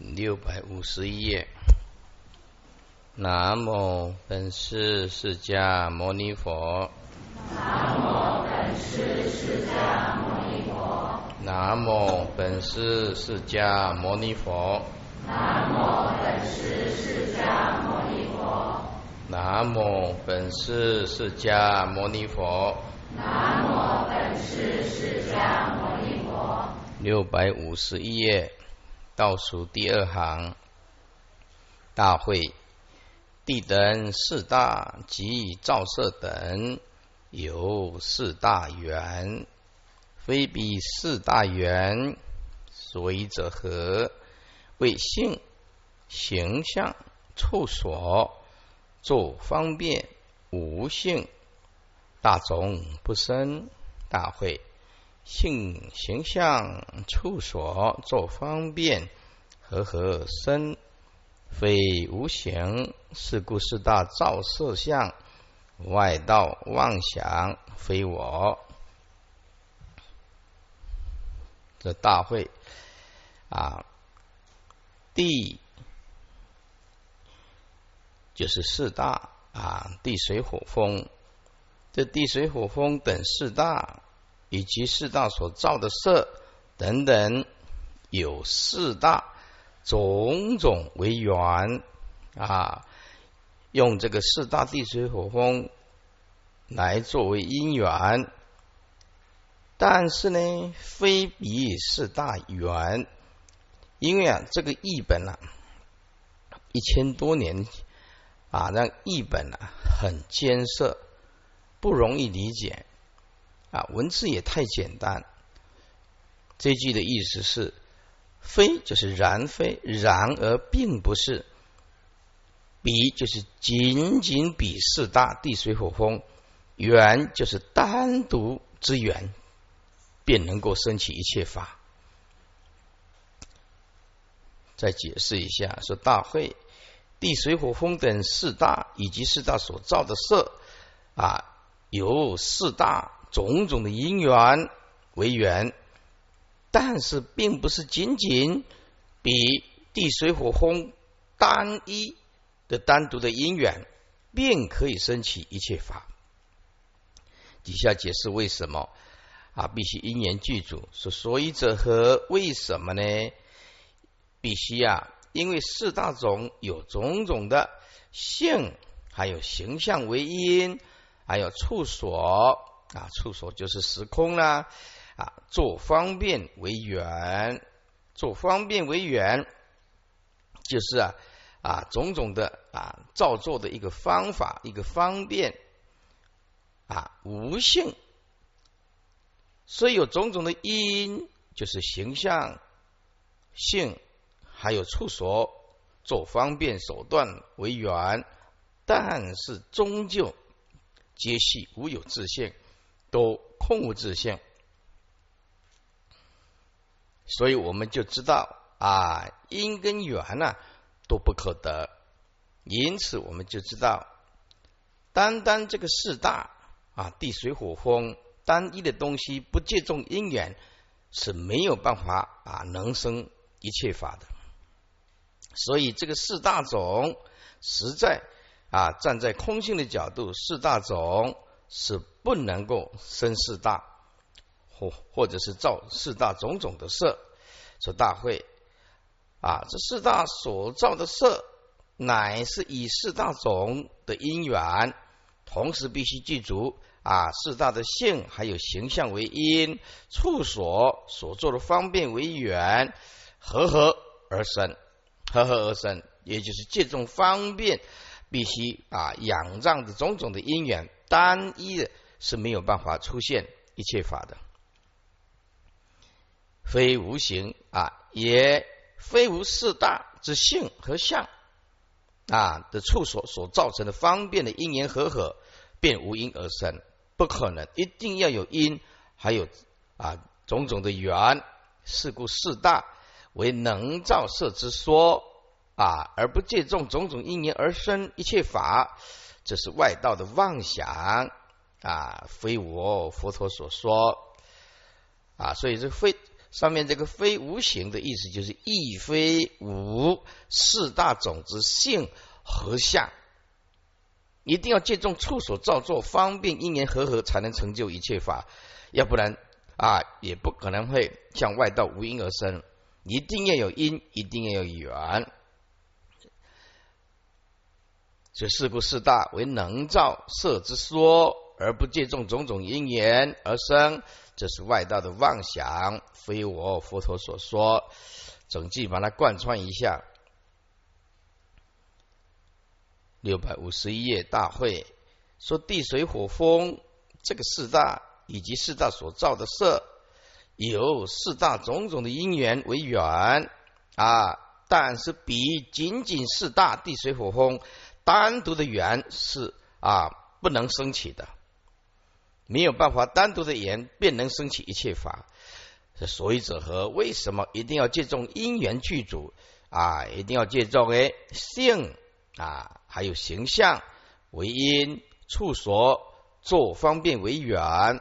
六百五十一页。南无本师释迦牟尼佛。南无本师释迦牟尼佛。南无本师释迦牟尼佛。南无本师释迦牟尼佛。南无本师释迦牟尼佛。南无本师释迦牟尼佛。六百五十一页。倒数第二行，大会地等四大及照射等有四大缘，非彼四大缘，所以者何？为性、形象、处所，作方便无性，大种不生。大会。性形象处所作方便，和合身非无形，是故四大造色相外道妄想，非我。这大会啊，地就是四大啊，地水火风，这地水火风等四大。以及四大所造的色等等，有四大种种为缘啊，用这个四大地水火风来作为因缘，但是呢，非彼四大缘，因为啊，这个译本啊，一千多年啊，让译本啊很艰涩，不容易理解。啊，文字也太简单。这句的意思是：非就是然非，然而并不是；比就是仅仅比四大地水火风，缘就是单独之缘，便能够升起一切法。再解释一下，说大会地水火风等四大以及四大所造的色啊，有四大。种种的因缘为缘，但是并不是仅仅比地水火风单一的单独的因缘，便可以升起一切法。底下解释为什么啊？必须因缘具足。是所以者何？为什么呢？必须啊，因为四大种有种种的性，还有形象为因，还有处所。啊，处所就是时空啦，啊，做方便为缘，做方便为缘，就是啊啊种种的啊造作的一个方法，一个方便啊无性，所以有种种的因，就是形象性，还有处所做方便手段为缘，但是终究皆系无有自性。都空无自性，所以我们就知道啊，因跟缘呢都不可得，因此我们就知道，单单这个四大啊，地水火风单一的东西，不借重因缘是没有办法啊能生一切法的。所以这个四大种，实在啊站在空性的角度，四大种。是不能够生四大，或或者是造四大种种的色。说大会啊，这四大所造的色，乃是以四大种的因缘，同时必须记住啊，四大的性还有形象为因，处所所做的方便为缘，合合而生，合合而生，也就是借重方便，必须啊仰仗的种种的因缘。单一的是没有办法出现一切法的，非无形啊，也非无四大之性和相啊的处所所造成的方便的因缘和合，便无因而生，不可能，一定要有因，还有啊种种的缘，是故四大为能造色之说啊，而不借重种种因缘而生一切法。这是外道的妄想啊，非我佛陀所说啊，所以这非上面这个非无形的意思就是亦非无四大种子性合相，一定要借重处所造作方便因缘和合，才能成就一切法，要不然啊，也不可能会向外道无因而生。一定要有因，一定要有缘。所以四故四大为能造色之说，而不借重种种因缘而生，这是外道的妄想，非我佛陀所说。总计把它贯穿一下。六百五十一页大会说地水火风这个四大以及四大所造的色。有四大种种的因缘为缘啊，但是比仅仅四大地水火风单独的缘是啊不能升起的，没有办法单独的言便能升起一切法。所以者何？为什么一定要借重因缘具足啊？一定要借重哎性啊，还有形象为因，处所作方便为缘。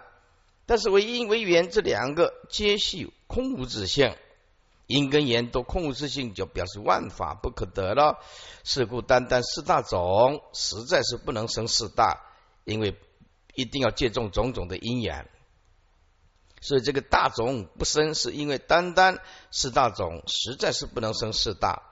但是为因为缘这两个皆系空无自性，因跟缘都空无自性，就表示万法不可得了。是故单单四大种实在是不能生四大，因为一定要借重种种的因缘。所以这个大种不生，是因为单单四大种实在是不能生四大。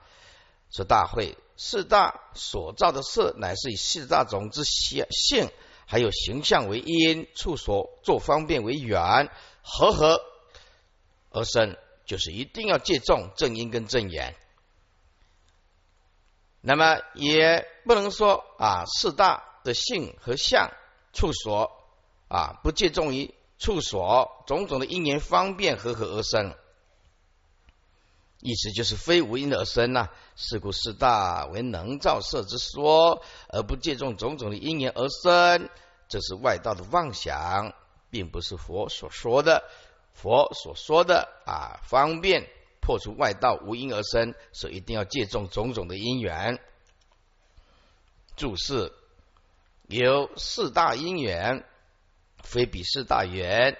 说大会四大所造的色，乃是以四大种之性。性还有形象为因，处所做方便为缘，合合而生，就是一定要借重正因跟正缘。那么也不能说啊，四大的性和相处所啊，不借重于处所种种的因缘方便合合而生。意思就是非无因而生呐，是故四大为能造色之说，而不借重种种的因缘而生，这是外道的妄想，并不是佛所说的。佛所说的啊，方便破除外道无因而生，所以一定要借重种种的因缘。注释有四大因缘，非比四大缘，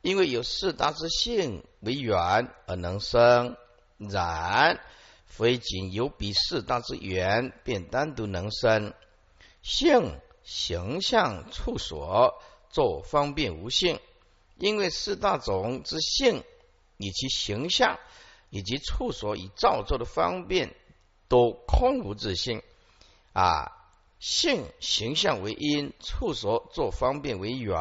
因为有四大之性为缘而能生。然非仅有比四大之缘，便单独能生性形象处所，作方便无性。因为四大种之性，以其形象以及处所以造作的方便，都空无自性啊。性形象为因，处所作方便为缘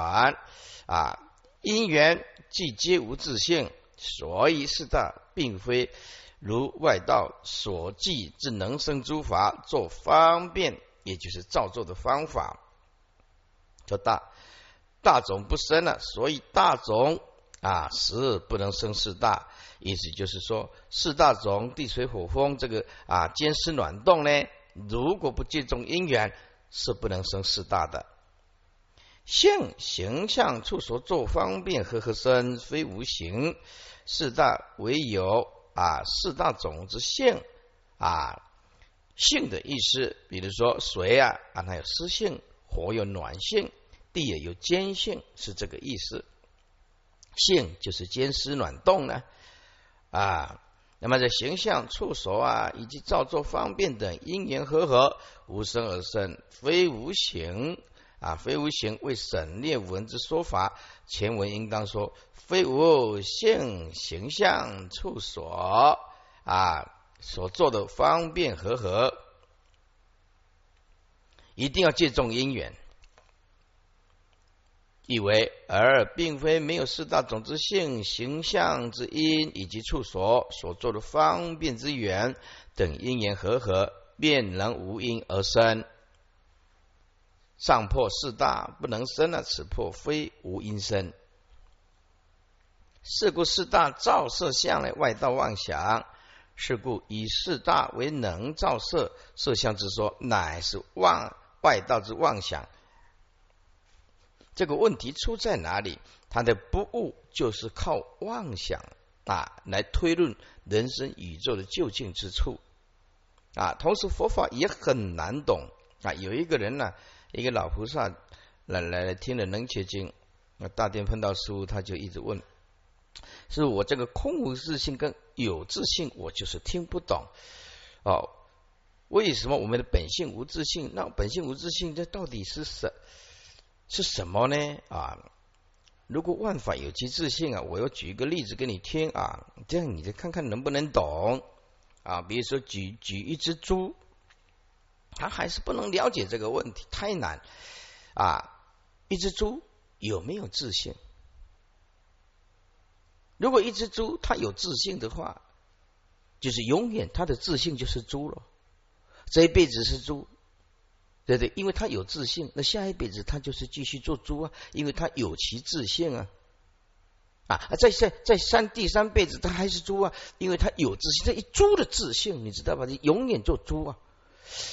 啊。因缘既皆无自性。所以四大并非如外道所记之能生诸法做方便，也就是造作的方法。叫大大种不生了，所以大种啊是不能生四大。意思就是说，四大种地水火风这个啊坚湿暖动呢，如果不借重因缘，是不能生四大的。性形象处所作方便和合生，非无形。四大为有啊，四大种子性啊，性的意思，比如说水啊，啊它有湿性；火有暖性；地也有坚性，是这个意思。性就是坚湿暖动呢啊。那么这形象处所啊，以及造作方便等因缘和合，无生而生，非无形。啊，非无形为省略文字说法，前文应当说非无性形象处所啊所做的方便和合，一定要借重因缘。以为而并非没有四大种子性形象之因以及处所所做的方便之缘等因缘和合，便能无因而生。上破四大不能生了，此破非无因生。是故四大造色相的外道妄想，是故以四大为能造色色相之说，乃是妄外道之妄想。这个问题出在哪里？他的不悟就是靠妄想啊来推论人生宇宙的究竟之处啊。同时佛法也很难懂啊。有一个人呢。一个老菩萨来来来听了《能切经》，那大殿碰到师傅，他就一直问是我这个空无自性跟有自性，我就是听不懂哦。为什么我们的本性无自性？那本性无自性，这到底是什是什么呢？啊，如果万法有其自性啊，我要举一个例子给你听啊，这样你再看看能不能懂啊？比如说举举一只猪，他还是不能了解这个问题，太难啊！一只猪有没有自信？如果一只猪它有自信的话，就是永远它的自信就是猪了。这一辈子是猪，对对，因为他有自信，那下一辈子他就是继续做猪啊，因为他有其自信啊，啊，在在在三第三辈子他还是猪啊，因为他有自信，这一猪的自信，你知道吧？你永远做猪啊，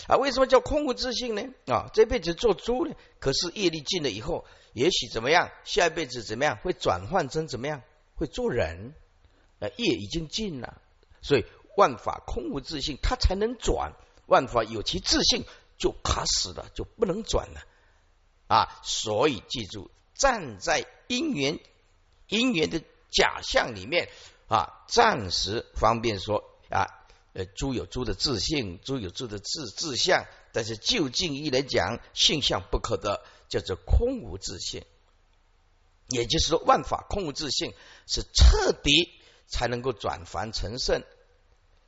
啊，为什么叫空无自信呢？啊，这辈子做猪呢，可是业力尽了以后，也许怎么样？下一辈子怎么样？会转换成怎么样？会做人？啊，业已经尽了，所以万法空无自信，他才能转。万法有其自信，就卡死了，就不能转了啊！所以记住，站在因缘因缘的假象里面啊，暂时方便说啊，呃，猪有猪的自性，猪有猪的自自相，但是就近义来讲，性相不可得，叫做空无自性。也就是说，万法空无自性，是彻底才能够转凡成圣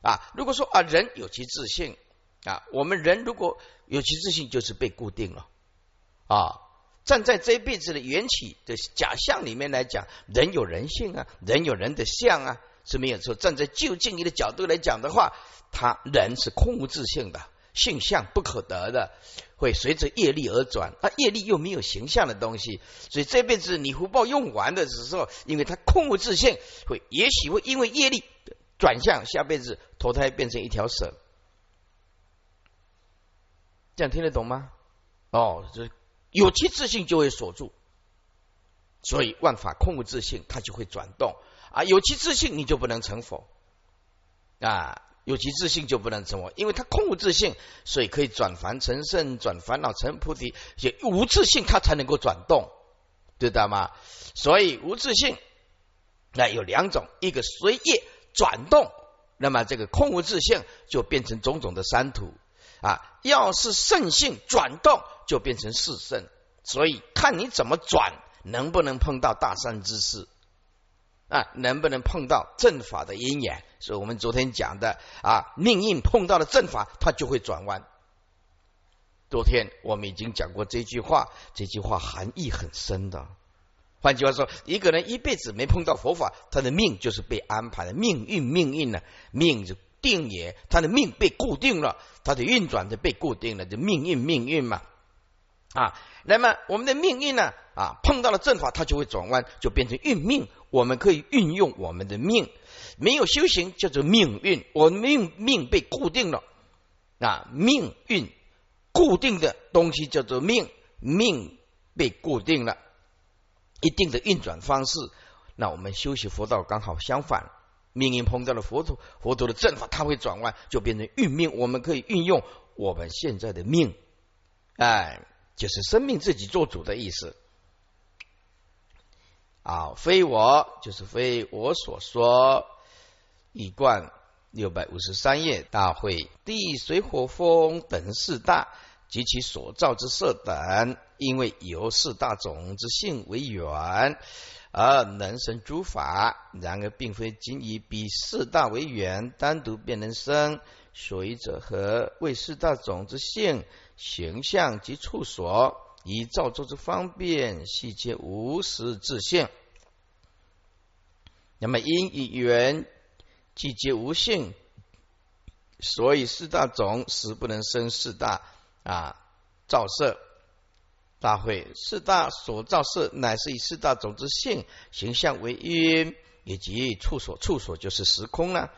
啊！如果说啊，人有其自性。啊，我们人如果有其自信，就是被固定了啊。站在这一辈子的缘起的假象里面来讲，人有人性啊，人有人的相啊，是没有错。站在就近义的角度来讲的话，他人是空无自性的，性相不可得的，会随着业力而转。啊，业力又没有形象的东西，所以这辈子你福报用完的时候，因为他空无自性，会也许会因为业力转向，下辈子投胎变成一条蛇。这样听得懂吗？哦，这有其自信就会锁住，所以万法空无自信，它就会转动啊。有其自信，你就不能成佛啊。有其自信就不能成佛，因为它空无自信，所以可以转凡成圣，转烦恼成菩提。也无自信，它才能够转动，知道吗？所以无自信，那有两种，一个随业转动，那么这个空无自信就变成种种的三土。啊，要是圣性转动，就变成四圣，所以看你怎么转，能不能碰到大善之事啊？能不能碰到正法的因缘？所以我们昨天讲的啊，命运碰到了正法，它就会转弯。昨天我们已经讲过这句话，这句话含义很深的。换句话说，一个人一辈子没碰到佛法，他的命就是被安排的，命运命运呢，命就。定也，他的命被固定了，他的运转就被固定了，就命运命运嘛啊。那么我们的命运呢啊，碰到了正法，它就会转弯，就变成运命。我们可以运用我们的命，没有修行叫做命运。我命命被固定了啊，命运固定的东西叫做命，命被固定了一定的运转方式。那我们修习佛道刚好相反。命运碰到了佛陀，佛陀的正法，它会转弯，就变成运命。我们可以运用我们现在的命，哎，就是生命自己做主的意思。啊，非我就是非我所说。一贯六百五十三页，大会地水火风等四大及其所造之色等，因为由四大种之性为缘。而能生诸法，然而并非仅以比四大为缘，单独便能生。所以者何？为四大种子性、形象及处所，以造作之方便，细节无实自性。那么因以缘，既皆无性，所以四大种实不能生四大啊造色。大会四大所造色，乃是以四大种子性形象为因，以及处所，处所就是时空呢。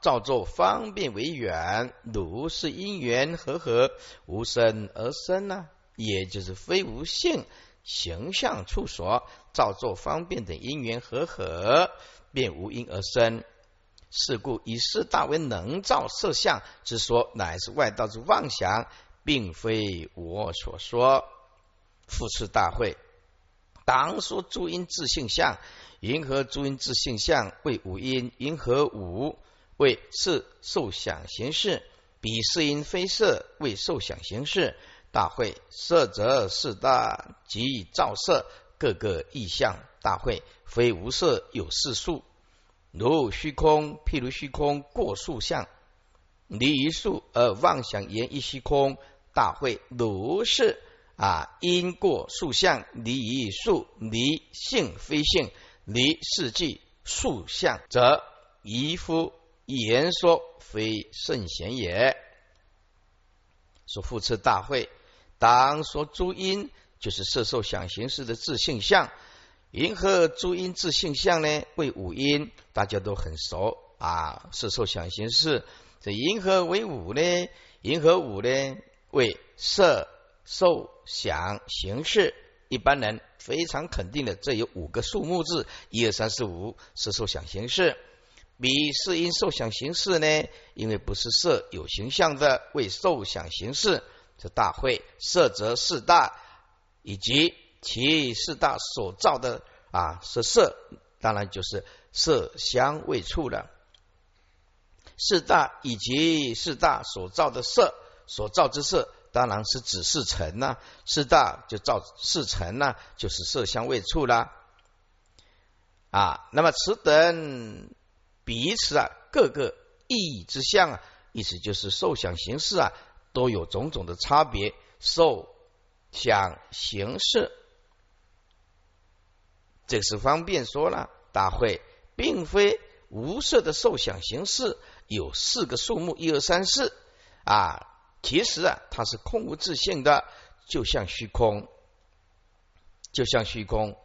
造作方便为缘，如是因缘和合，无生而生呢，也就是非无性形象处所造作方便等因缘和合，便无因而生。是故以四大为能造色相之说，乃是外道之妄想，并非我所说。复次大会，当说诸因自性相，云何诸因自性相为五因？云何五为是受想行识？彼是因非色为受想行识。大会色则四大，即照色，各个意象。大会非无色有四数，如虚空，譬如虚空过数相，离一数而妄想言一虚空。大会如是。啊，因过数相离一数离性非性离世纪数相，则疑夫言说非圣贤也。说复次大会，当说诸因，就是色受想行识的自性相。银河诸因自性相呢？为五因，大家都很熟啊。色受想行识，这银河为五呢？银河五呢？为色。受想行识，一般人非常肯定的，这有五个数目字，一二三四五是受想行识。比是因受想行识呢？因为不是色有形象的，为受想行识。这大会色则四大，以及其四大所造的啊是色，当然就是色香味触了。四大以及四大所造的色，所造之色。当然是指四尘呐，四大就造四尘呐，就是色香味触啦。啊，那么此等彼此啊，各个意义之相啊，意思就是受想行识啊，都有种种的差别。受想行识，这是方便说了。大会并非无色的受想行识有四个数目，一二三四啊。其实啊，它是空无自性的，就像虚空，就像虚空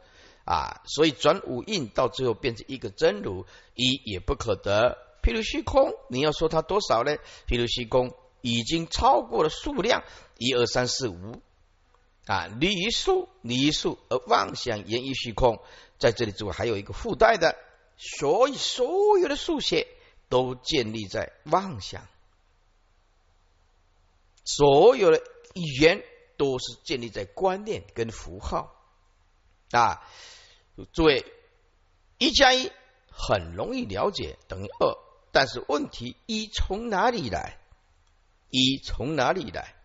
啊。所以转五印到最后变成一个真如，一也不可得。譬如虚空，你要说它多少呢？譬如虚空已经超过了数量，一二三四五啊，离于数，离于数而妄想言于虚空。在这里之外还有一个附带的，所以所有的数学都建立在妄想。所有的语言都是建立在观念跟符号啊，诸位一加一很容易了解等于二，但是问题一从哪里来？一从哪里来？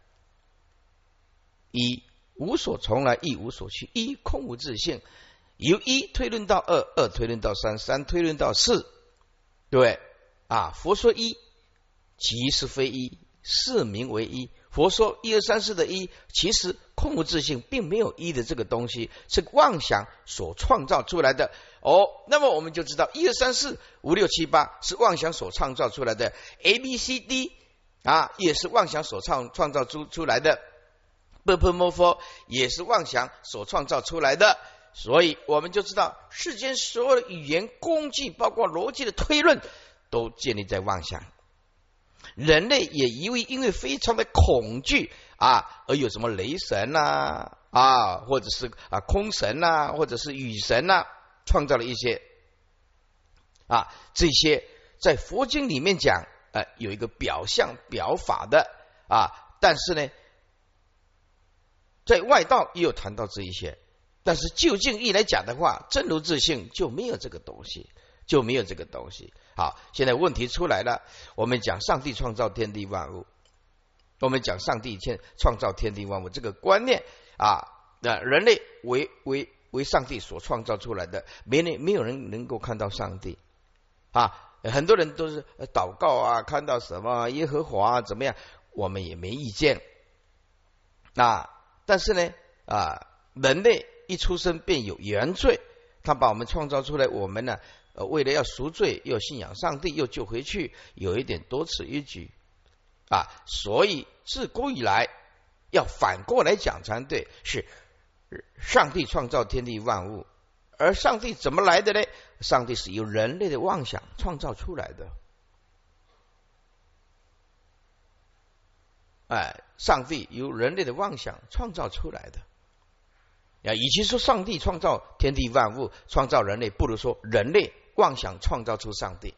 一无所从来，一无所去，一空无自性。由一推论到二，二推论到三，三推论到四，对啊？佛说一，即是非一。四名为一，佛说一二三四的一，其实空无自性，并没有一的这个东西，是妄想所创造出来的。哦，那么我们就知道一二三四五六七八是妄想所创造出来的，A B C D 啊，也是妄想所创创造出出来的，B P M F 也是妄想所创造出来的。所以我们就知道，世间所有的语言工具，包括逻辑的推论，都建立在妄想。人类也因为因为非常的恐惧啊，而有什么雷神呐啊，或者是啊空神呐，或者是雨神呐，创造了一些啊这些在佛经里面讲呃有一个表象表法的啊，但是呢，在外道也有谈到这一些，但是就近义来讲的话，真如自性就没有这个东西，就没有这个东西。好，现在问题出来了。我们讲上帝创造天地万物，我们讲上帝天创造天地万物这个观念啊，那人类为为为上帝所创造出来的，没人没有人能够看到上帝啊。很多人都是祷告啊，看到什么耶和华啊怎么样，我们也没意见。那但是呢啊，人类一出生便有原罪，他把我们创造出来，我们呢？为了要赎罪，又信仰上帝，又救回去，有一点多此一举啊！所以自古以来，要反过来讲才对，是上帝创造天地万物，而上帝怎么来的呢？上帝是由人类的妄想创造出来的。哎，上帝由人类的妄想创造出来的。啊，与其说上帝创造天地万物，创造人类，不如说人类。妄想创造出上帝。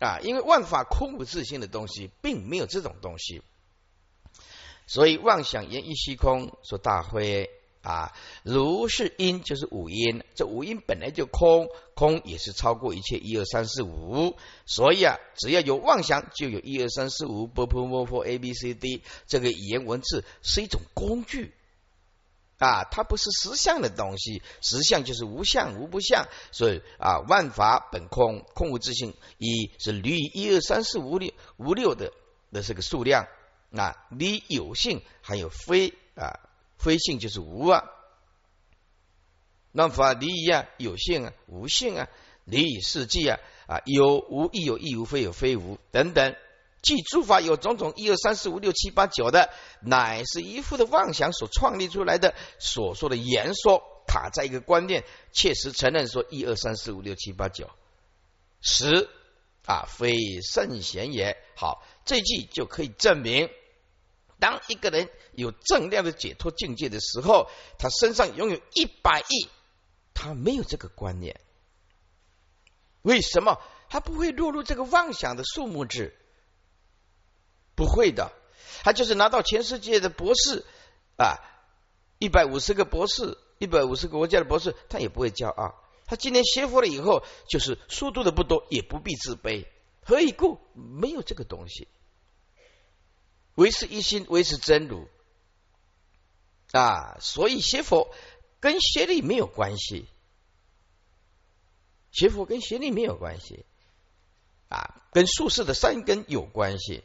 啊，因为万法空无自性的东西，并没有这种东西，所以妄想言一虚空，说大灰啊，如是因就是五因，这五因本来就空，空也是超过一切一二三四五，所以啊，只要有妄想，就有一二三四五，波波波波 a b c d，这个语言文字是一种工具。啊，它不是实相的东西，实相就是无相无不相，所以啊，万法本空，空无自性，一是离一二三四五六五六的的这个数量啊，离有性还有非啊。非性就是无啊，那法离一啊，有性啊，无性啊，离以世纪啊啊，有无亦有亦无，非有非无等等，即诸法有种种一二三四五六七八九的，乃是一副的妄想所创立出来的，所说的言说卡在一个观念，切实承认说一二三四五六七八九十啊，非圣贤也。好，这句就可以证明。当一个人有正量的解脱境界的时候，他身上拥有一百亿，他没有这个观念。为什么他不会落入这个妄想的数目字？不会的，他就是拿到全世界的博士啊，一百五十个博士，一百五十个国家的博士，他也不会骄傲。他今天学佛了以后，就是书读的不多，也不必自卑。何以故？没有这个东西。唯是一心，唯是真如啊！所以学佛跟学历没有关系，学佛跟学历没有关系啊，跟术士的善根有关系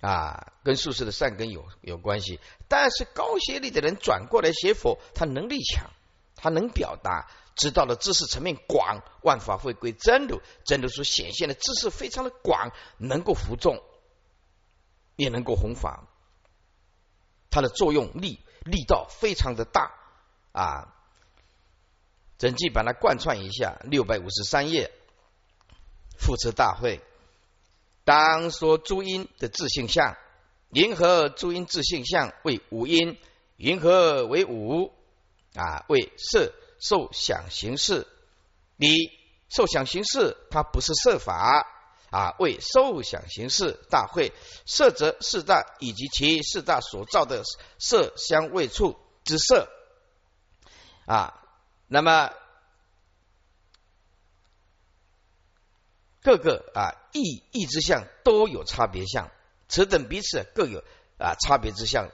啊，跟术士的善根有有关系。但是高学历的人转过来学佛，他能力强，他能表达，知道的知识层面广，万法会归真如，真如所显现的知识非常的广，能够服众。也能够弘法，它的作用力力道非常的大啊！整句把它贯穿一下，六百五十三页，复持大会，当说诸因的自性相，银河诸因自性相为五因，银河为五啊，为色受想行识，你受想行识，它不是色法。啊，为受想行识大会，色则四大以及其四大所造的色香味触之色啊，那么各个啊异异之相都有差别相，此等彼此各有啊差别之相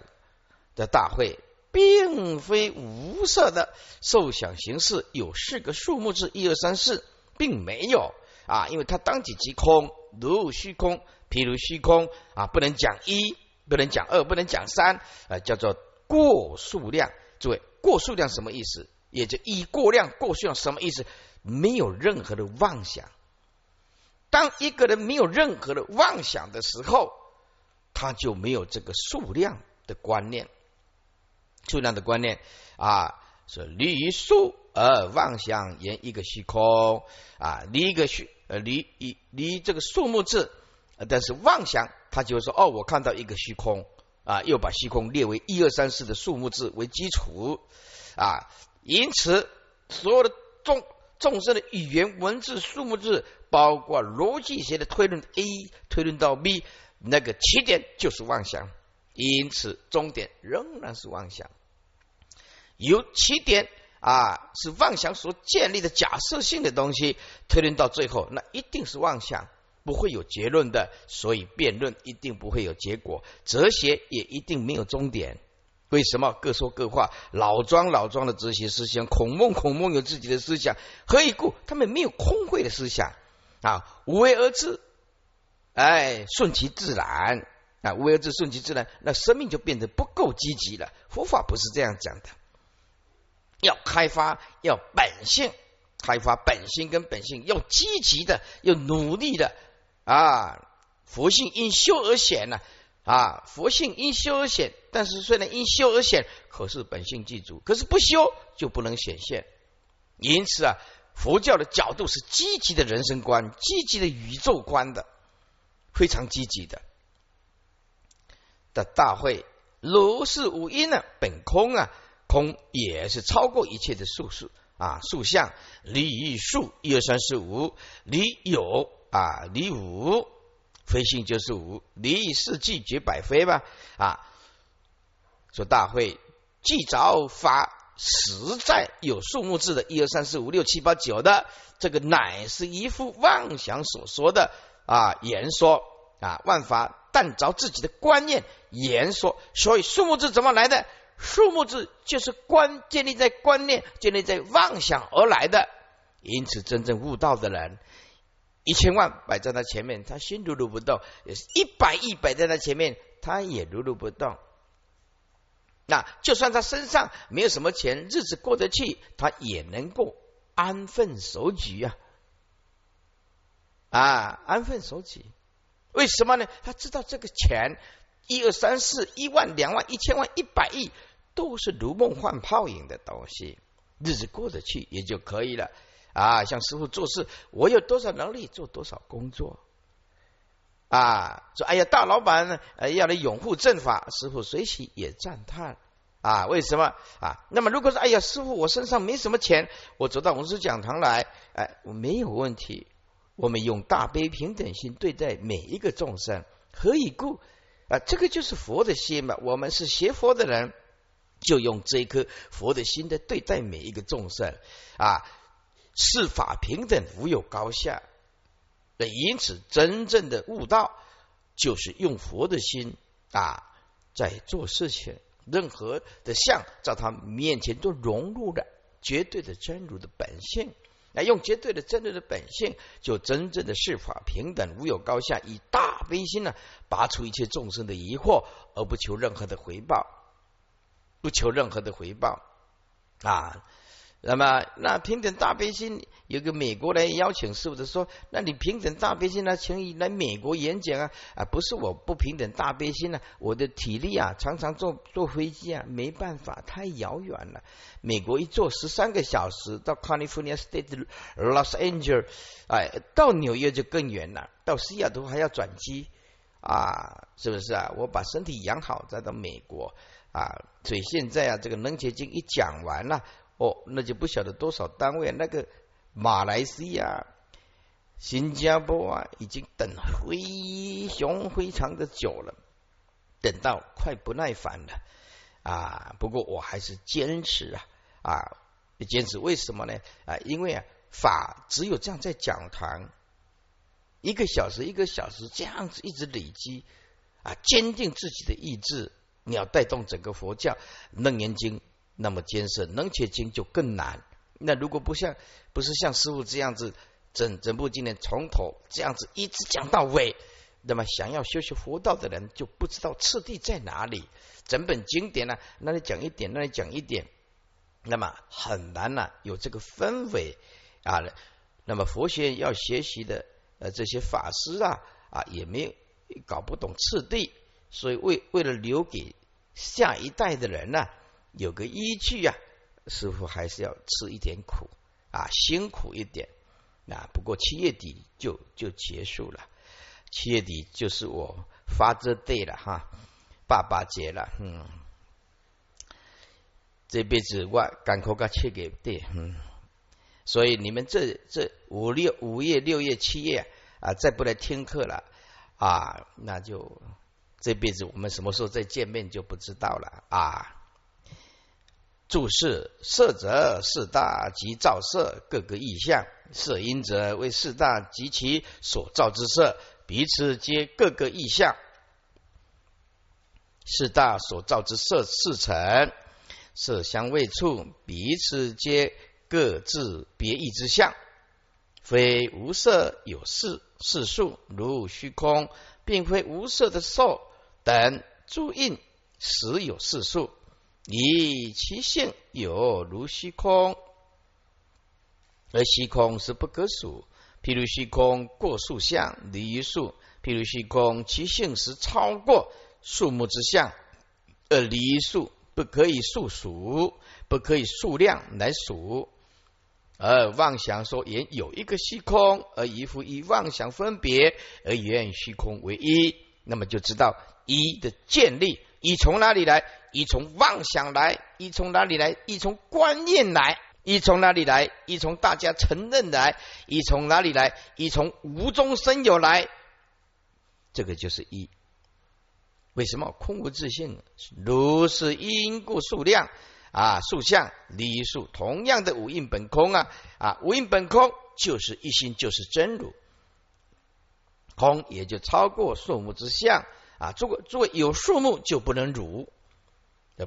的大会，并非无色的受想行识有四个数目字一二三四，并没有。啊，因为它当即即空，如虚空，譬如虚空啊，不能讲一，不能讲二，不能讲三，啊，叫做过数量。诸位，过数量什么意思？也就一过量，过数量什么意思？没有任何的妄想。当一个人没有任何的妄想的时候，他就没有这个数量的观念，数量的观念啊，是离数而妄想言一个虚空啊，离一个虚。呃，离离离这个数目字，但是妄想，他就说哦，我看到一个虚空啊，又把虚空列为一二三四的数目字为基础啊，因此所有的众众生的语言文字数目字，包括逻辑学的推论 A 推论到 B，那个起点就是妄想，因此终点仍然是妄想，由起点。啊，是妄想所建立的假设性的东西，推论到最后，那一定是妄想，不会有结论的。所以辩论一定不会有结果，哲学也一定没有终点。为什么各说各话？老庄老庄的哲学思想，孔孟孔孟有自己的思想，何以故？他们没有空慧的思想啊，无为而治，哎，顺其自然啊，无为而治，顺其自然，那生命就变得不够积极了。佛法不是这样讲的。要开发，要本性开发本性跟本性，要积极的，要努力的啊！佛性因修而显呢啊！佛性因修而显，但是虽然因修而显，可是本性具足，可是不修就不能显现。因此啊，佛教的角度是积极的人生观，积极的宇宙观的，非常积极的的大会。如是五因呢，本空啊。空也是超过一切的数数啊，数相离一数一二三四五离有啊离无非性就是无离四季绝百非吧啊，说大会既着法实在有数目字的，一二三四五六七八九的，这个乃是一副妄想所说的啊言说啊，万法但着自己的观念言说，所以数目字怎么来的？数目字就是观建立在观念、建立在妄想而来的。因此，真正悟道的人，一千万摆在他前面，他心如如不动；也是一百亿摆在他前面，他也如如不动。那就算他身上没有什么钱，日子过得去，他也能够安分守己呀！啊，安分守己，为什么呢？他知道这个钱，一二三四，一万、两万、一千万、一百亿，都是如梦幻泡影的东西，日子过得去也就可以了。啊，像师傅做事，我有多少能力做多少工作。啊，说哎呀，大老板呃要来拥护正法，师傅随喜也赞叹啊。为什么啊？那么如果说哎呀，师傅我身上没什么钱，我走到文殊讲堂来，哎，我没有问题。我们用大悲平等心对待每一个众生，何以故？啊，这个就是佛的心嘛。我们是学佛的人，就用这颗佛的心的对待每一个众生啊，是法平等，无有高下。那因此，真正的悟道就是用佛的心啊，在做事情，任何的相在他面前都融入了绝对的真如的本性。那用绝对的真如的本性，就真正的是法平等，无有高下，以大悲心呢，拔除一切众生的疑惑，而不求任何的回报，不求任何的回报啊。那么，那平等大悲心有个美国来邀请师傅的说，那你平等大悲心呢，请你来美国演讲啊啊！不是我不平等大悲心呢，我的体力啊，常常坐坐飞机啊，没办法，太遥远了。美国一坐十三个小时到 California State Los Angeles，哎，到纽约就更远了，到西雅图还要转机啊，是不是啊？我把身体养好再到美国啊，所以现在啊，这个能结经一讲完了。哦，那就不晓得多少单位，那个马来西亚、新加坡啊，已经等非常非常的久了，等到快不耐烦了啊！不过我还是坚持啊啊，坚持为什么呢？啊，因为啊，法只有这样在讲堂一个小时一个小时这样子一直累积啊，坚定自己的意志，你要带动整个佛教楞严经。那么艰涩，能且经就更难。那如果不像不是像师傅这样子，整整部经典从头这样子一直讲到尾，那么想要修习佛道的人就不知道次第在哪里。整本经典呢，那里讲一点，那里讲一点，那么很难呢有这个氛围啊。那么佛学要学习的呃这些法师啊啊也没有搞不懂次第，所以为为了留给下一代的人呢。有个依据呀，师傅还是要吃一点苦啊，辛苦一点啊。不过七月底就就结束了，七月底就是我发这 day 了哈，爸爸节了，嗯，这辈子我赶快个切给对，嗯，所以你们这这五六五月六月七月啊，再不来听课了啊，那就这辈子我们什么时候再见面就不知道了啊。注释色者四大及照色各个意象，色因者为四大及其所造之色，彼此皆各个意象。四大所造之色四成，色相未处，彼此皆各自别异之相，非无色有事事数如虚空，并非无色的受等诸印实有事数。以其性有如虚空，而虚空是不可数。譬如虚空过数相离于数，譬如虚空其性是超过数目之相而离于数，不可以数数，不可以数量来数。而妄想说言有一个虚空，而一复以妄想分别而言虚空为一，那么就知道一的建立。一从哪里来？一从妄想来，一从哪里来？一从观念来，一从哪里来？一从大家承认来，一从哪里来？一从无中生有来，这个就是一为什么空无自性？如是因故数量啊，数相离数同样的无印本空啊啊，无印本空就是一心，就是真如。空也就超过数目之相啊，如果如果有数目就不能如，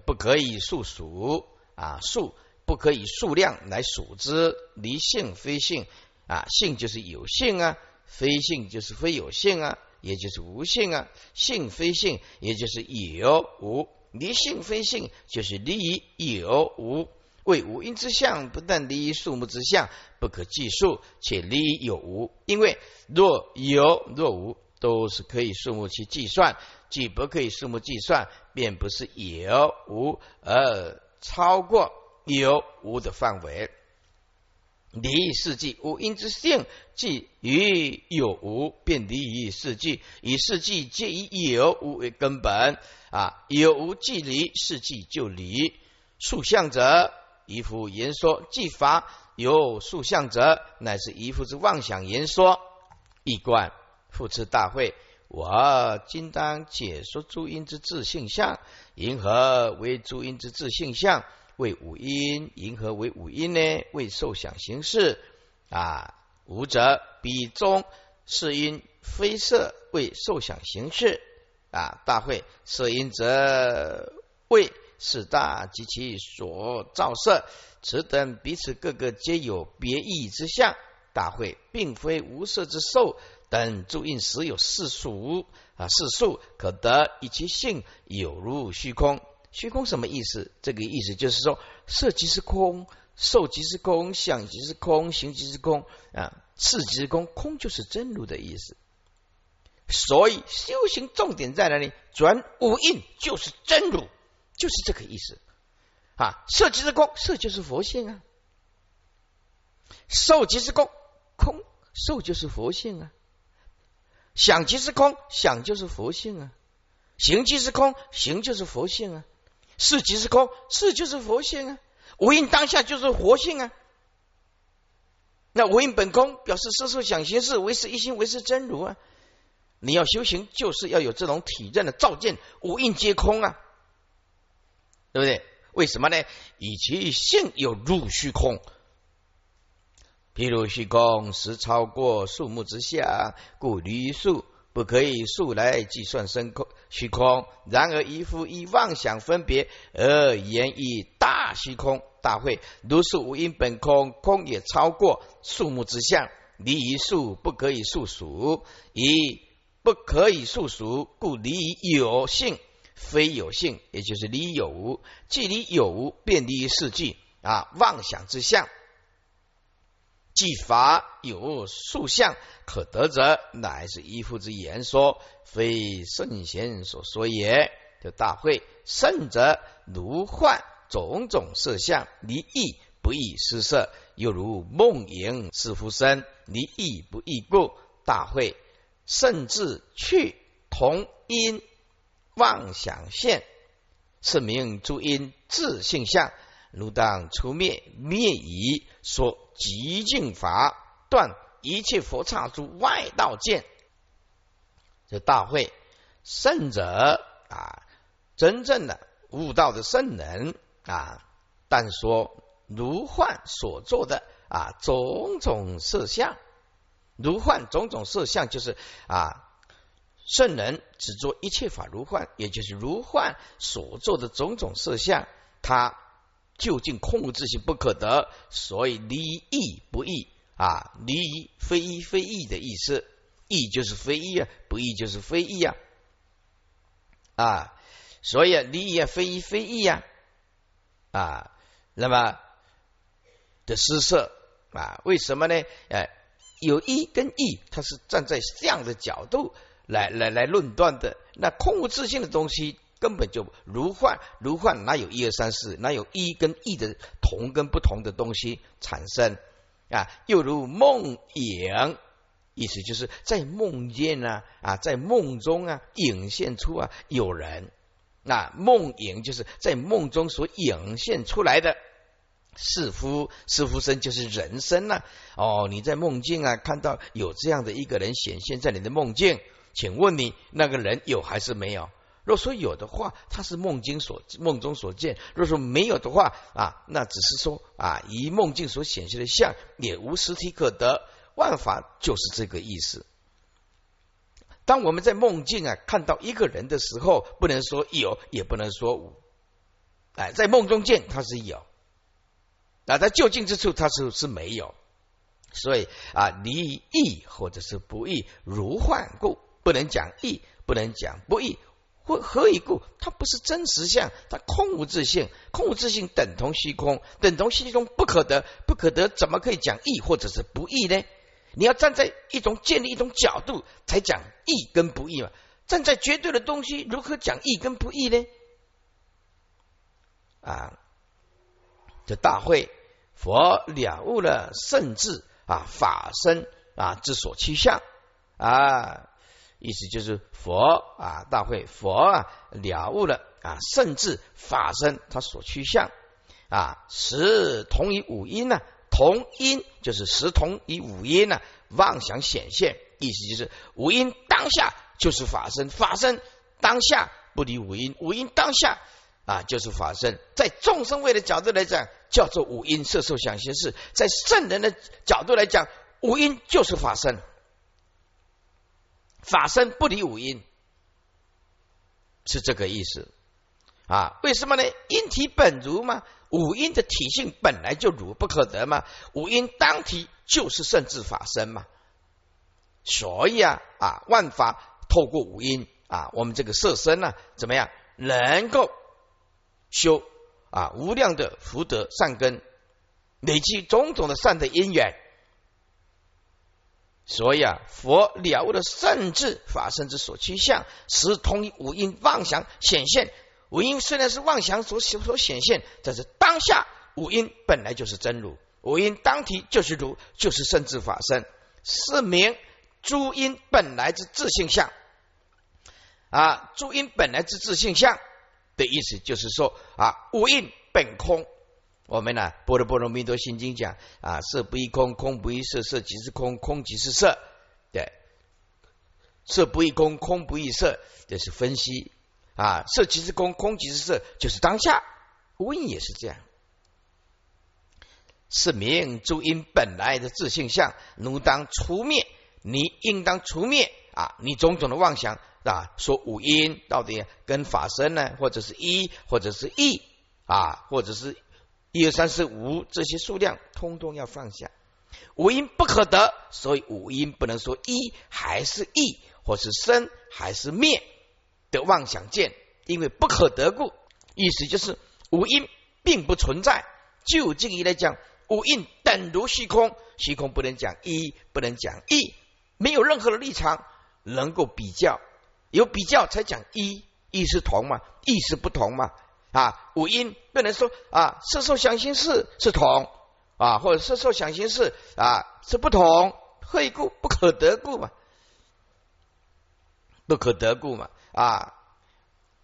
不可以数数啊，数不可以数量来数之，离性非性啊，性就是有性啊，非性就是非有性啊，也就是无性啊，性非性也就是有无，离性非性就是离有无。为无因之相，不但离数目之相不可计数，且离有无。因为若有若无，都是可以数目去计算；既不可以数目计算，便不是有无而超过有无的范围。离世纪无因之性，即于有无，便离于世纪。以世纪皆以有无为根本啊，有无即离，世纪就离。数相者。一夫言说，即法有数相者，乃是一夫之妄想言说。一观复次大会，我今当解说诸因之自性相。银河为诸因之自性相？为五因。银河为五因呢？为受想行识啊。无者彼中是因非色，为受想行识啊。大会色因则为。四大及其所造色，此等彼此各个皆有别异之相。大会并非无色之受等诸因实有世俗啊，世数可得以其性有如虚空。虚空什么意思？这个意思就是说，色即是空，受即是空，想即是空，行即是空啊，事即是空，空就是真如的意思。所以修行重点在哪里？转五印就是真如。就是这个意思啊！色即是空，色就是佛性啊；受即是空，空受就是佛性啊；想即是空，想就是佛性啊；行即是空，行就是佛性啊；事即是空，事就是佛性啊；无因当下就是佛性啊。那无因本空，表示色受想行识为是一心，为是真如啊。你要修行，就是要有这种体认的照见，无因皆空啊。对不对？为什么呢？以其性有入虚空，譬如虚空实超过数目之下，故离数不可以数来计算深空虚空。然而一夫以妄想分别而言以大虚空大会，如是无因本空，空也超过数目之相，离一数不可以数数，以不可以数数，故离有性。非有性，也就是离有无，既离有无，便离世纪啊，妄想之相。既法有数相可得者，乃是依夫之言说，非圣贤所说也。就大会圣者如幻种种色相，离异不易失色，又如梦影是夫身，离异不易故。大会甚至去同因。妄想现，是名诸因自性相，如当除灭灭已，说极净法，断一切佛刹诸外道见。这大会圣者啊，真正的悟道的圣人啊，但说如幻所做的啊种种色相，如幻种种色相，就是啊。圣人只做一切法如幻，也就是如幻所做的种种色相，他究竟空无自性不可得，所以离异不异啊，离异非异非异的意思，异就是非异啊，不异就是非异啊啊，所以离异啊非异非异啊啊，那么的失色啊，为什么呢？哎，有一跟异，它是站在这样的角度。来来来论断的那空无自性的东西，根本就如幻如幻，哪有一二三四？哪有一跟一的同跟不同的东西产生啊？又如梦影，意思就是在梦见啊啊，在梦中啊，影现出啊有人。那梦影就是在梦中所影现出来的似乎似乎身，就是人身呐。哦，你在梦境啊看到有这样的一个人显现在你的梦境。请问你那个人有还是没有？若说有的话，它是梦境所梦中所见；若说没有的话啊，那只是说啊，以梦境所显现的相，也无实体可得。万法就是这个意思。当我们在梦境啊看到一个人的时候，不能说有，也不能说无。哎，在梦中见它是有，那在就近之处它是是没有。所以啊，离异或者是不异，如幻故，不能讲异，不能讲不异。何以故？它不是真实相，它空无自性，空无自性等同虚空，等同虚空不可得，不可得，怎么可以讲义或者是不义呢？你要站在一种建立一种角度，才讲义跟不义嘛。站在绝对的东西，如何讲义跟不义呢？啊，这大会佛了悟了圣智啊，法身啊之所趋向啊，意思就是佛啊，大会佛啊了悟了啊甚至法身他所趋向啊，实同于五音呢。同音就是实同以五音呢，妄想显现，意思就是五音当下就是法身，法身当下不离五音，五音当下啊就是法身。在众生位的角度来讲，叫做五音色受想行识；在圣人的角度来讲，五音就是法身，法身不离五音，是这个意思啊？为什么呢？因体本如嘛。五音的体性本来就如不可得嘛，五音当体就是圣智法身嘛，所以啊啊万法透过五音啊，我们这个色身呢怎么样能够修啊无量的福德善根，累积种种的善的因缘，所以啊佛了悟的圣智法身之所趋向，使通于五音妄想显现。五音虽然是妄想所所显现，但是当下五音本来就是真如，五音当体就是如，就是圣智法身，是名诸音本来之自性相啊。诸音本来之自性相的意思就是说啊，五音本空。我们呢，《般若波罗蜜多心经》讲啊，色不异空，空不异色，色即是空，空即是色。对，色不异空，空不异色，这是分析。啊，色即是空，空即是色，就是当下。无因也是这样，是名诸因本来的自性相，奴当除灭。你应当除灭啊！你种种的妄想啊，说五因到底跟法身呢，或者是一，或者是一啊，或者是一二三四五这些数量，通通要放下。五因不可得，所以五因不能说一还是一，或是生还是灭。的妄想见，因为不可得故，意思就是五音并不存在。就近义来讲，五音等如虚空，虚空不能讲一，不能讲一，没有任何的立场能够比较，有比较才讲一，一是同嘛，一是不同嘛啊。五音不能说啊，色受想行识是同啊，或者色受想行识啊是不同，何以故？不可得故嘛，不可得故嘛。啊，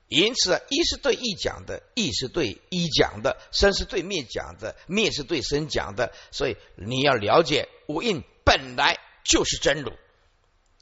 因此啊一是对一讲的，一是对一讲的，生是对灭讲的，灭是对生讲的。所以你要了解五印本来就是真如，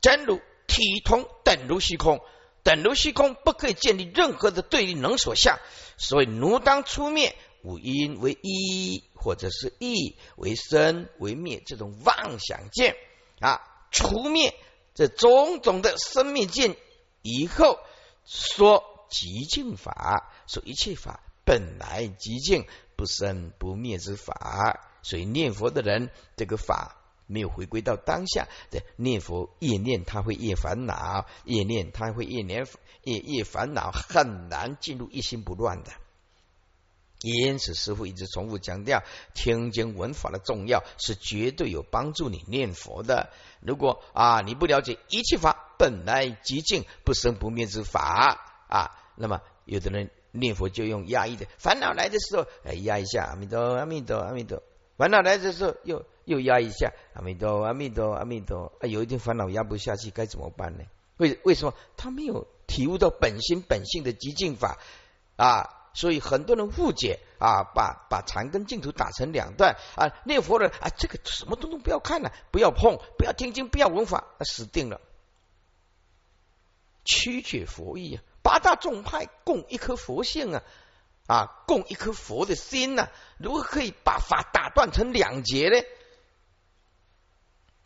真如体同等如虚空，等如虚空不可以建立任何的对立能所相。所以奴当出灭五音为一，或者是一为生为灭这种妄想见啊，除灭这种种的生命见。以后说极净法，说一切法本来极净，不生不灭之法。所以念佛的人，这个法没有回归到当下的念佛，越念他会越烦恼，越念他会越念越越烦恼，很难进入一心不乱的。因此，师傅一直重复强调，听经闻法的重要，是绝对有帮助你念佛的。如果啊，你不了解一切法本来极静不生不灭之法啊，那么有的人念佛就用压抑的，烦恼来的时候哎压一下，阿弥陀阿弥陀阿弥陀，烦恼来的时候又又压一下，阿弥陀阿弥陀阿弥陀，啊，有一天烦恼压不下去，该怎么办呢？为为什么他没有体悟到本心本性的极静法啊？所以很多人误解啊，把把禅跟净土打成两段啊，念佛的啊，这个什么东西不要看了，不要碰，不要听经，不要闻法，死定了。曲解佛意啊，八大众派共一颗佛性啊，啊，共一颗佛的心呢，如何可以把法打断成两截呢？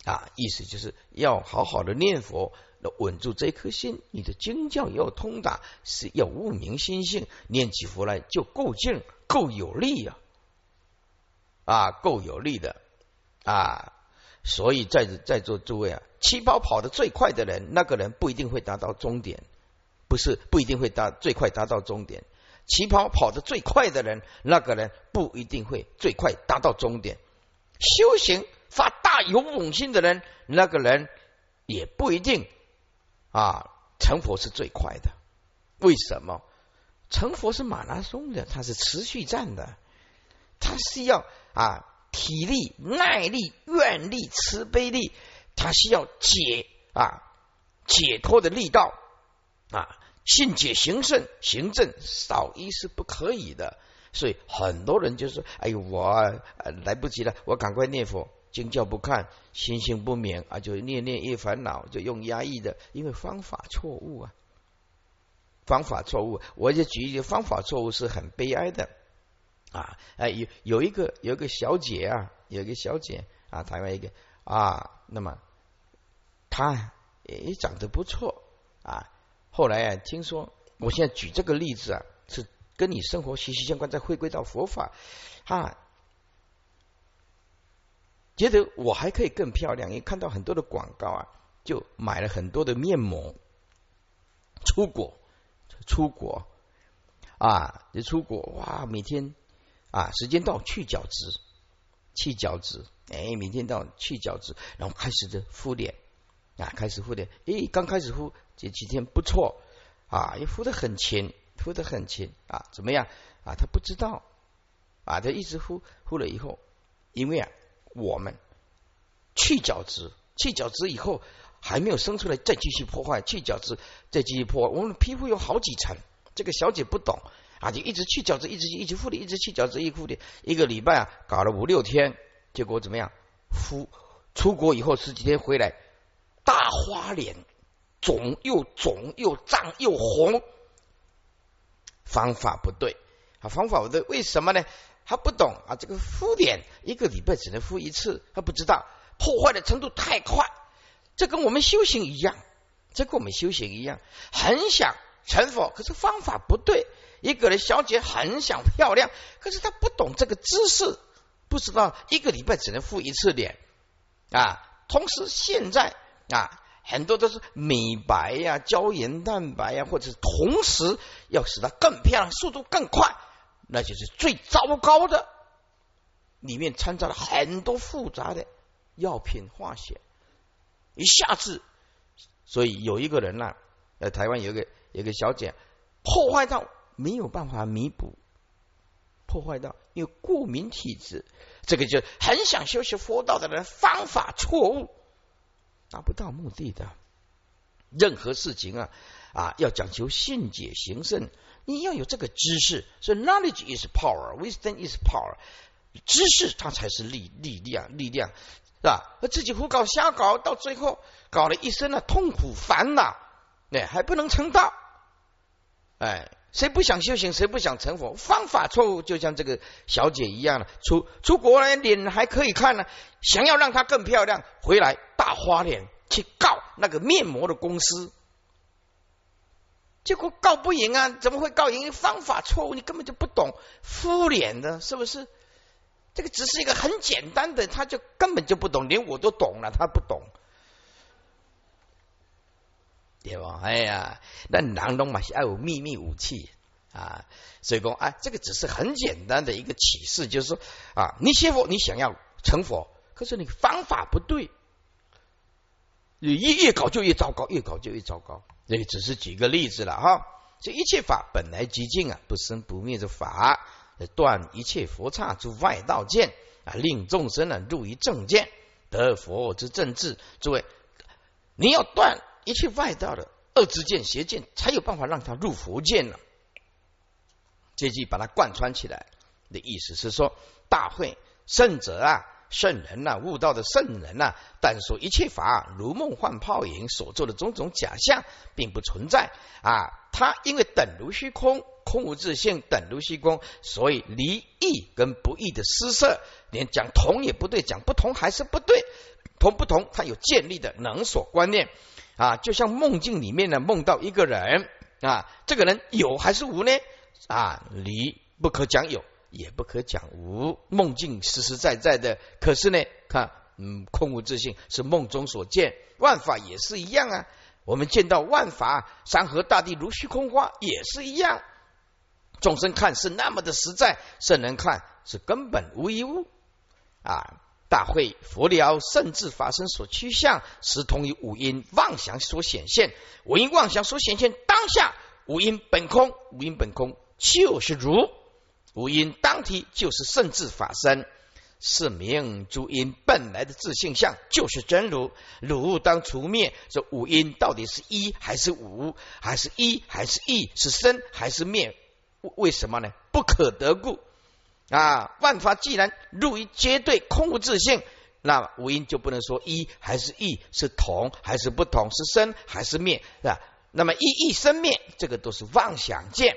啊，意思就是要好好的念佛，要稳住这颗心。你的经教要通达，是要悟明心性，念起佛来就够劲，够有力呀，啊，够有力的啊。所以在在座诸位啊，七宝跑得最快的人，那个人不一定会达到终点，不是不一定会达最快达到终点。起跑跑得最快的人，那个人不一定会最快达到终点。修行。发大勇猛心的人，那个人也不一定啊成佛是最快的。为什么？成佛是马拉松的，它是持续战的，它需要啊体力、耐力、愿力、慈悲力，它需要解啊解脱的力道啊信解行胜行正少一是不可以的。所以很多人就说：“哎呦，我来不及了，我赶快念佛。”经教不看，心性不明啊，就念念一烦恼，就用压抑的，因为方法错误啊，方法错误。我就举一个方法错误是很悲哀的啊，哎，有有一个有一个小姐啊，有一个小姐啊，台湾一个啊，那么她也长得不错啊，后来啊，听说我现在举这个例子啊，是跟你生活息息相关，再回归到佛法啊。觉得我还可以更漂亮，因为看到很多的广告啊，就买了很多的面膜。出国，出国啊，就出国哇！每天啊，时间到去角质，去角质，哎，每天到去角质，然后开始的敷脸啊，开始敷的，诶，刚开始敷这几天不错啊，也敷的很勤，敷的很勤啊，怎么样啊？他不知道啊，他一直敷敷了以后，因为啊。我们去角质，去角质以后还没有生出来，再继续破坏，去角质再继续破坏。我们皮肤有好几层，这个小姐不懂啊，就一直去角质，一直一直敷的，一直去角质，一敷的，一个礼拜啊，搞了五六天，结果怎么样？敷出国以后十几天回来，大花脸，肿又肿又胀又红，方法不对啊，方法不对，为什么呢？他不懂啊，这个敷脸一个礼拜只能敷一次，他不知道破坏的程度太快。这跟我们修行一样，这跟我们修行一样，很想成佛，可是方法不对。一个人小姐很想漂亮，可是她不懂这个知识，不知道一个礼拜只能敷一次脸啊。同时现在啊，很多都是美白呀、胶原蛋白呀，或者是同时要使它更漂亮，速度更快。那就是最糟糕的，里面掺杂了很多复杂的药品化学，一下子，所以有一个人呢，呃，台湾有一个有个小姐，破坏到没有办法弥补，破坏到因为过敏体质，这个就很想修习佛道的人方法错误，达不到目的的，任何事情啊啊，要讲求信解行胜。你要有这个知识，所以 knowledge is power，wisdom is power，知识它才是力力量力量，是吧？而自己胡搞瞎搞，到最后搞了一身的痛苦烦恼，那还不能成道。哎，谁不想修行？谁不想成佛？方法错误，就像这个小姐一样了。出出国来脸还可以看呢，想要让她更漂亮，回来大花脸去告那个面膜的公司。结果告不赢啊？怎么会告赢？方法错误，你根本就不懂敷脸的，是不是？这个只是一个很简单的，他就根本就不懂，连我都懂了，他不懂，对吧？哎呀，那南中嘛，是要有秘密武器啊，所以说，哎，这个只是很简单的一个启示，就是说啊，你学佛，你想要成佛，可是你方法不对，你越越搞就越糟糕，越搞就越糟糕。这个只是举个例子了哈，这一切法本来寂静啊，不生不灭的法，断一切佛刹之外道见啊，令众生呢入于正见，得佛之正智。诸位，你要断一切外道的恶之见、邪见，才有办法让他入佛见呢。这句把它贯穿起来的意思是说，大会圣者啊圣人呐，悟道的圣人呐，但说一切法如梦幻泡影，所做的种种假象并不存在啊。他因为等如虚空，空无自性，等如虚空，所以离异跟不异的失色，连讲同也不对，讲不同还是不对，同不同，他有建立的能所观念啊，就像梦境里面呢，梦到一个人啊，这个人有还是无呢？啊，离不可讲有。也不可讲无梦境实实在在的，可是呢，看，嗯，空无自性是梦中所见，万法也是一样啊。我们见到万法，山河大地如虚空花，也是一样。众生看是那么的实在，圣人看是根本无一物啊。大会佛疗甚至法身所趋向，是同于五音妄想所显现。五音妄想所显现当下，五音本空，五音本空就是如。五因当体就是圣智法身，是名诸因本来的自性相就是真如，如当除灭。这五因到底是一还是五？还是一还是异？是生还是灭？为为什么呢？不可得故啊！万法既然入于绝对空无自性，那无因就不能说一还是异，是同还是不同？是生还是灭？是吧？那么一异生灭，这个都是妄想见。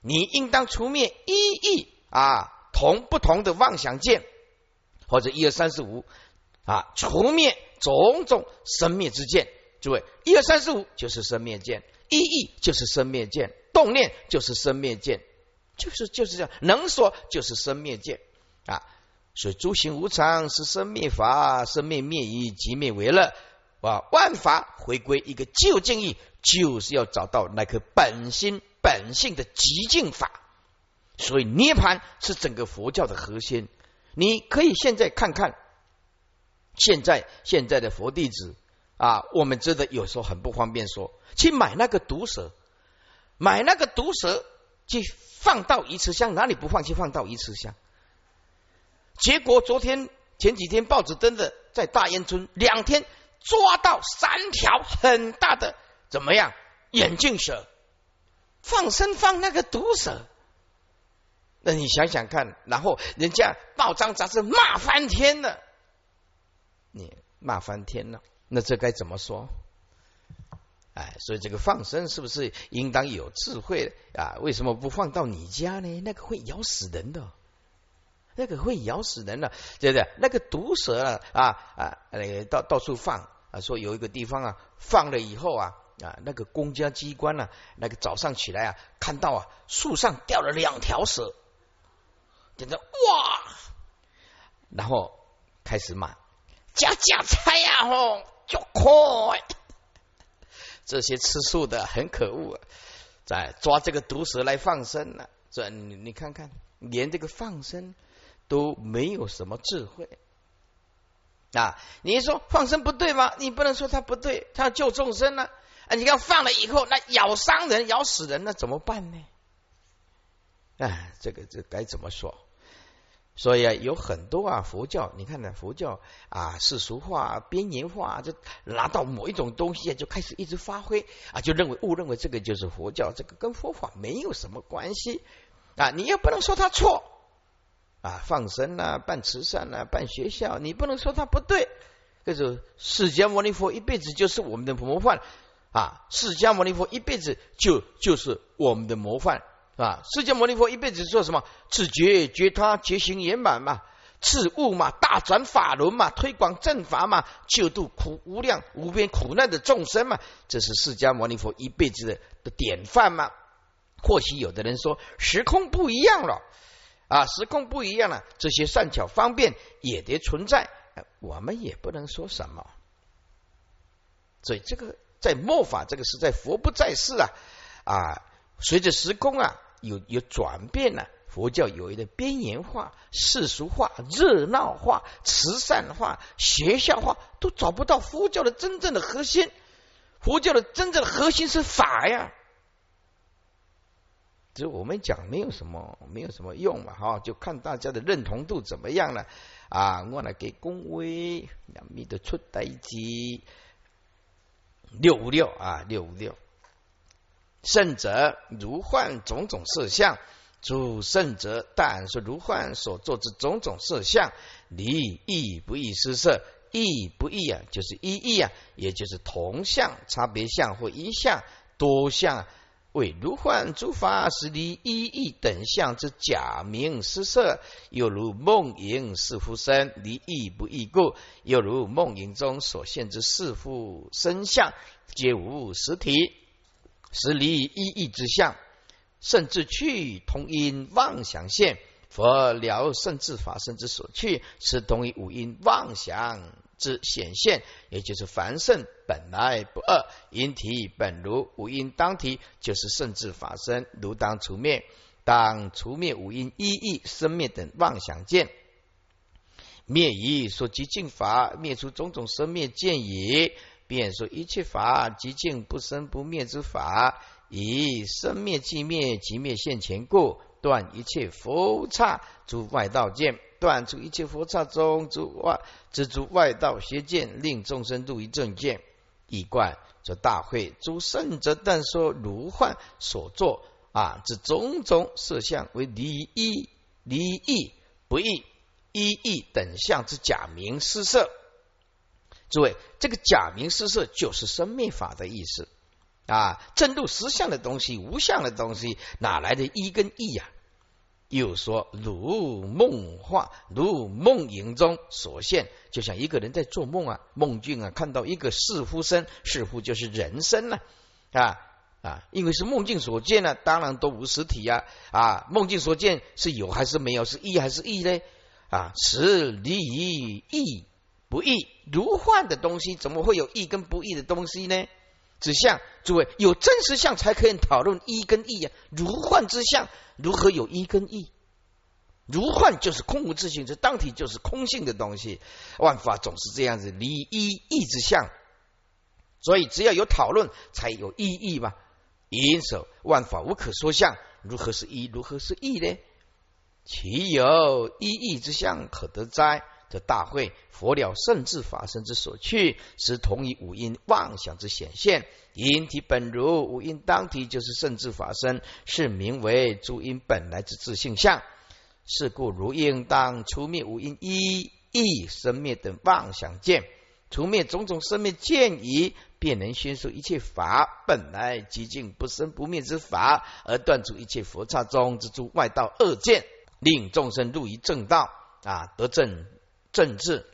你应当除灭一异啊同不同的妄想见，或者一二三四五啊除灭种种生灭之见。诸位，一二三四五就是生灭见，一异就是生灭见，动念就是生灭见，就是就是这样，能说就是生灭见啊。所以诸行无常是生灭法，生灭灭以即灭为乐啊。万法回归一个究竟义，就是要找到那颗本心。本性的极境法，所以涅盘是整个佛教的核心。你可以现在看看，现在现在的佛弟子啊，我们真的有时候很不方便说，去买那个毒蛇，买那个毒蛇去放到鱼池箱，哪里不放去放到鱼池箱？结果昨天前几天报纸登的，在大烟村两天抓到三条很大的怎么样眼镜蛇。放生放那个毒蛇，那你想想看，然后人家报章杂志骂翻天了，你骂翻天了，那这该怎么说？哎，所以这个放生是不是应当有智慧啊？为什么不放到你家呢？那个会咬死人的，那个会咬死人的，对不对？那个毒蛇啊啊啊，到到处放啊，说有一个地方啊，放了以后啊。啊，那个公家机关呢？那个早上起来啊，看到啊，树上掉了两条蛇，简直哇！然后开始骂：加加菜呀，吼，就快！这些吃素的很可恶，啊在抓这个毒蛇来放生呢。这你你看看，连这个放生都没有什么智慧啊！你说放生不对吗？你不能说他不对，他要救众生呢。啊！你看放了以后，那咬伤人、咬死人，那怎么办呢？哎，这个这该怎么说？所以啊，有很多啊，佛教，你看呢，佛教啊，世俗化、边缘化，就拿到某一种东西啊，就开始一直发挥啊，就认为误认为这个就是佛教，这个跟佛法没有什么关系啊。你又不能说他错啊，放生啊，办慈善啊，办学校，你不能说他不对。这是释迦牟尼佛一辈子就是我们的模范。啊，释迦牟尼佛一辈子就就是我们的模范啊！释迦牟尼佛一辈子做什么？自觉觉他觉行圆满嘛，自悟嘛，大转法轮嘛，推广正法嘛，救度苦无量无边苦难的众生嘛，这是释迦牟尼佛一辈子的的典范嘛。或许有的人说时空不一样了啊，时空不一样了，这些善巧方便也得存在，我们也不能说什么。所以这个。在末法这个时代，佛不在世啊啊！随着时空啊有有转变了，佛教有一个边缘化、世俗化、热闹化、慈善化、学校化，都找不到佛教的真正的核心。佛教的真正的核心是法呀，只我们讲没有什么没有什么用嘛，哈，就看大家的认同度怎么样了啊！我来给恭维，两米的出代机。六五六啊，六五六，圣者如幻种种色相，诸圣者，但说如幻所作之种种色相，离异不异失色，异不异啊，就是一异啊，也就是同相、差别相或一相、多相，为如幻诸法是离一异等相之假名失色，又如梦影是乎身，离异不异故，又如梦影中所现之是乎身相，皆无实体，实离一意之相。甚至去同因妄想现，佛了甚至法身之所去，是同于五因妄想之显现，也就是凡圣本来不二，因体本如五因当体，就是甚至法身，如当除灭，当除灭五因一意生灭等妄想见，灭以所极尽法，灭出种种生灭见也，便说一切法极尽不生不灭之法。以生灭即灭，即灭现前故，断一切佛刹诸外道见，断除一切佛刹中诸外之诸外道邪见，令众生度于正见。以观则大会诸圣者，但说如幻所作啊之种种色相为离异、离异不异、一异等相之假名施色。诸位，这个假名施色就是生灭法的意思。啊，正入实相的东西，无相的东西，哪来的一跟一呀？又说如梦话，如梦影中所现，就像一个人在做梦啊，梦境啊，看到一个似乎身，似乎就是人身了啊啊！因为是梦境所见呢，当然都无实体呀啊！梦境所见是有还是没有？是意还是异呢？啊，实离异不异，如幻的东西，怎么会有异跟不异的东西呢？指向，诸位有真实相才可以讨论一跟异呀。如幻之相，如何有一跟异？如幻就是空无自性，这当体就是空性的东西。万法总是这样子，离一异之相。所以只要有讨论，才有意义嘛。因此，万法无可说相，如何是一？如何是异呢？其有一异之相可得哉？这大会佛了圣智法身之所去，是同于五音妄想之显现。因体本如五音当体，就是圣智法身，是名为诸因本来之自性相。是故如应当除灭五音一意生灭等妄想见，除灭种种生灭见疑，便能宣说一切法本来极尽不生不灭之法，而断除一切佛刹中之诸外道恶见，令众生入于正道啊，得正。政治